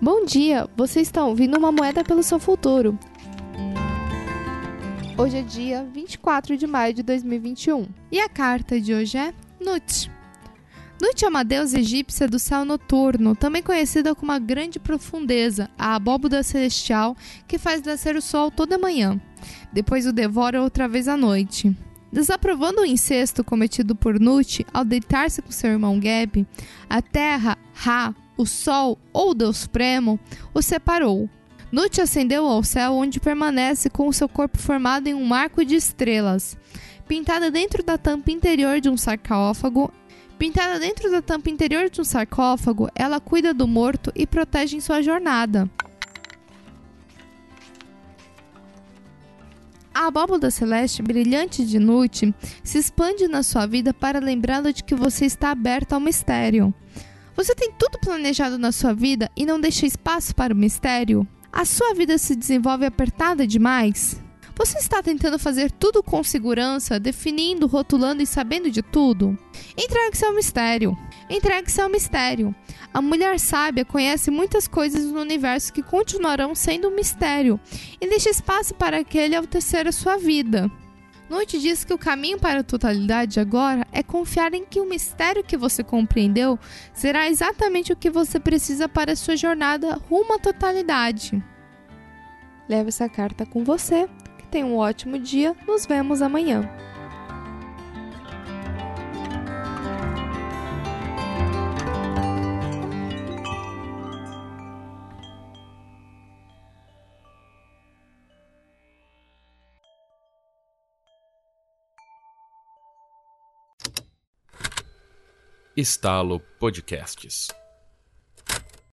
Bom dia, você está ouvindo uma moeda pelo seu futuro. Hoje é dia 24 de maio de 2021 e a carta de hoje é Nut. Nut é uma deusa egípcia do céu noturno, também conhecida como a grande profundeza, a abóboda celestial que faz nascer o sol toda manhã, depois o devora outra vez à noite. Desaprovando o incesto cometido por Nut ao deitar-se com seu irmão Geb, a terra, Ra, o sol ou Deus Supremo, o separou. Nut ascendeu ao céu, onde permanece com o seu corpo formado em um marco de estrelas. Pintada dentro da tampa interior de um sarcófago, pintada dentro da tampa interior de um sarcófago, ela cuida do morto e protege em sua jornada. A abóboda celeste brilhante de Nut se expande na sua vida para lembrá-lo de que você está aberto ao mistério. Você tem tudo planejado na sua vida e não deixa espaço para o mistério? A sua vida se desenvolve apertada demais? Você está tentando fazer tudo com segurança, definindo, rotulando e sabendo de tudo? Entregue-se ao mistério. Entregue-se ao mistério. A mulher sábia conhece muitas coisas no universo que continuarão sendo um mistério e deixa espaço para que ele altecer a sua vida. Noite diz que o caminho para a totalidade agora é confiar em que o mistério que você compreendeu será exatamente o que você precisa para a sua jornada rumo à totalidade. Leve essa carta com você Tenha um ótimo dia. Nos vemos amanhã. Estalo Podcasts